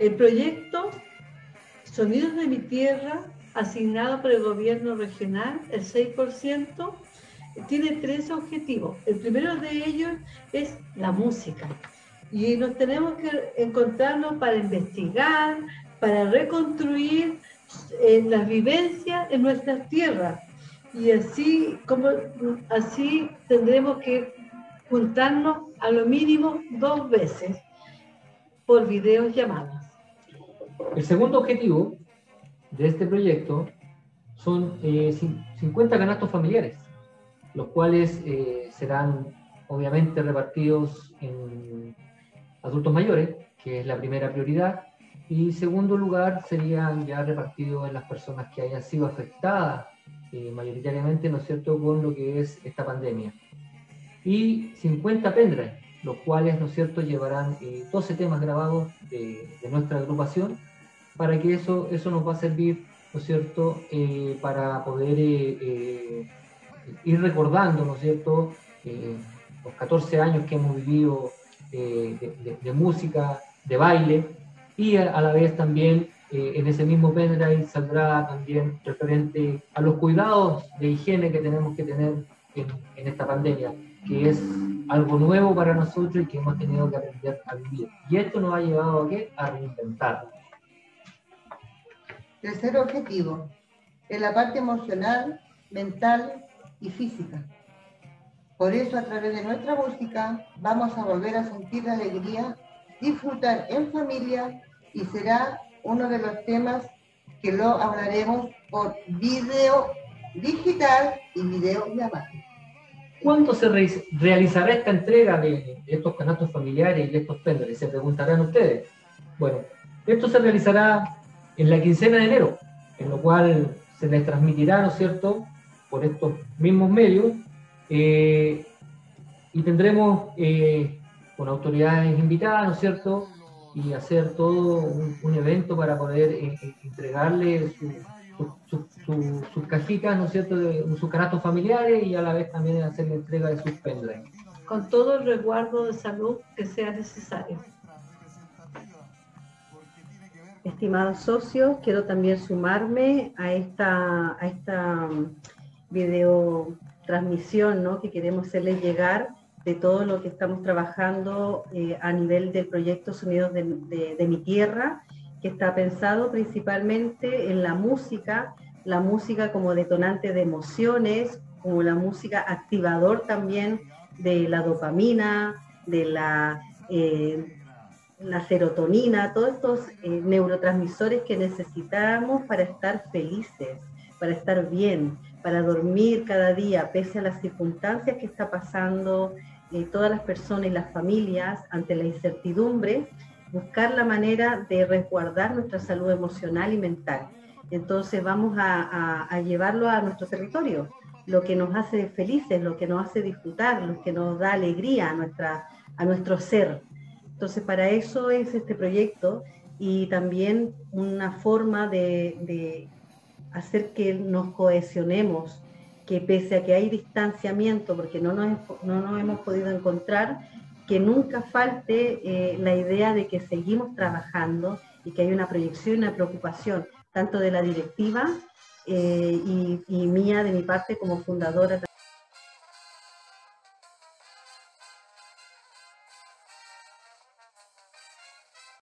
El proyecto Sonidos de mi Tierra, asignado por el gobierno regional, el 6%, tiene tres objetivos. El primero de ellos es la música. Y nos tenemos que encontrarnos para investigar, para reconstruir eh, las vivencias en nuestras tierras. Y así, como, así tendremos que juntarnos a lo mínimo dos veces por videollamadas. El segundo objetivo de este proyecto son 50 eh, canastos familiares, los cuales eh, serán obviamente repartidos en adultos mayores, que es la primera prioridad, y segundo lugar serían ya repartidos en las personas que hayan sido afectadas eh, mayoritariamente, ¿no es cierto?, con lo que es esta pandemia. Y 50 pendrives, los cuales, ¿no es cierto?, llevarán 12 temas grabados de, de nuestra agrupación para que eso, eso nos va a servir, ¿no es cierto?, eh, para poder eh, eh, ir recordando, ¿no es cierto?, los 14 años que hemos vivido de, música, de baile, y a, la vez también en ese mismo pendrive saldrá también referente a los cuidados de higiene que tenemos que tener en, en esta pandemia, que es algo nuevo para nosotros y que hemos tenido que aprender a vivir. Y esto nos ha llevado a qué? A reinventarlo. Tercer objetivo, en la parte emocional, mental y física. Por eso a través de nuestra música vamos a volver a sentir la alegría, disfrutar en familia y será uno de los temas que lo hablaremos por video digital y video llamada. ¿Cuándo se realizará esta entrega de estos canastos familiares y de estos pendrives? Se preguntarán ustedes. Bueno, esto se realizará en la quincena de enero, en lo cual se les transmitirá, ¿no es cierto?, por estos mismos medios, eh, y tendremos eh, con autoridades invitadas, ¿no es cierto?, y hacer todo un, evento para poder eh, entregarle sus cajitas, ¿no es cierto?, de sus canastos familiares y a la vez también hacer la entrega de sus pendrives. Con todo el resguardo de salud que sea necesario. Estimados socios, quiero también sumarme a esta, a esta um, video transmisión ¿no? que queremos hacerles llegar de todo lo que estamos trabajando eh, a nivel del proyecto Sonidos de, mi Tierra, que está pensado principalmente en la música, la música como detonante de emociones, como la música activador también de la dopamina, de la eh, la serotonina, todos estos eh, neurotransmisores que necesitamos para estar felices, para estar bien, para dormir cada día, pese a las circunstancias que está pasando eh, todas las personas y las familias ante la incertidumbre, buscar la manera de resguardar nuestra salud emocional y mental. Entonces vamos a, llevarlo a nuestro territorio, lo que nos hace felices, lo que nos hace disfrutar, lo que nos da alegría a, nuestra, a nuestro ser. Entonces, para eso es este proyecto y también una forma de, hacer que nos cohesionemos, que pese a que hay distanciamiento, porque no nos, no nos hemos podido encontrar, que nunca falte eh, la idea de que seguimos trabajando y que hay una proyección y una preocupación, tanto de la directiva eh, y, y mía, de mi parte, como fundadora.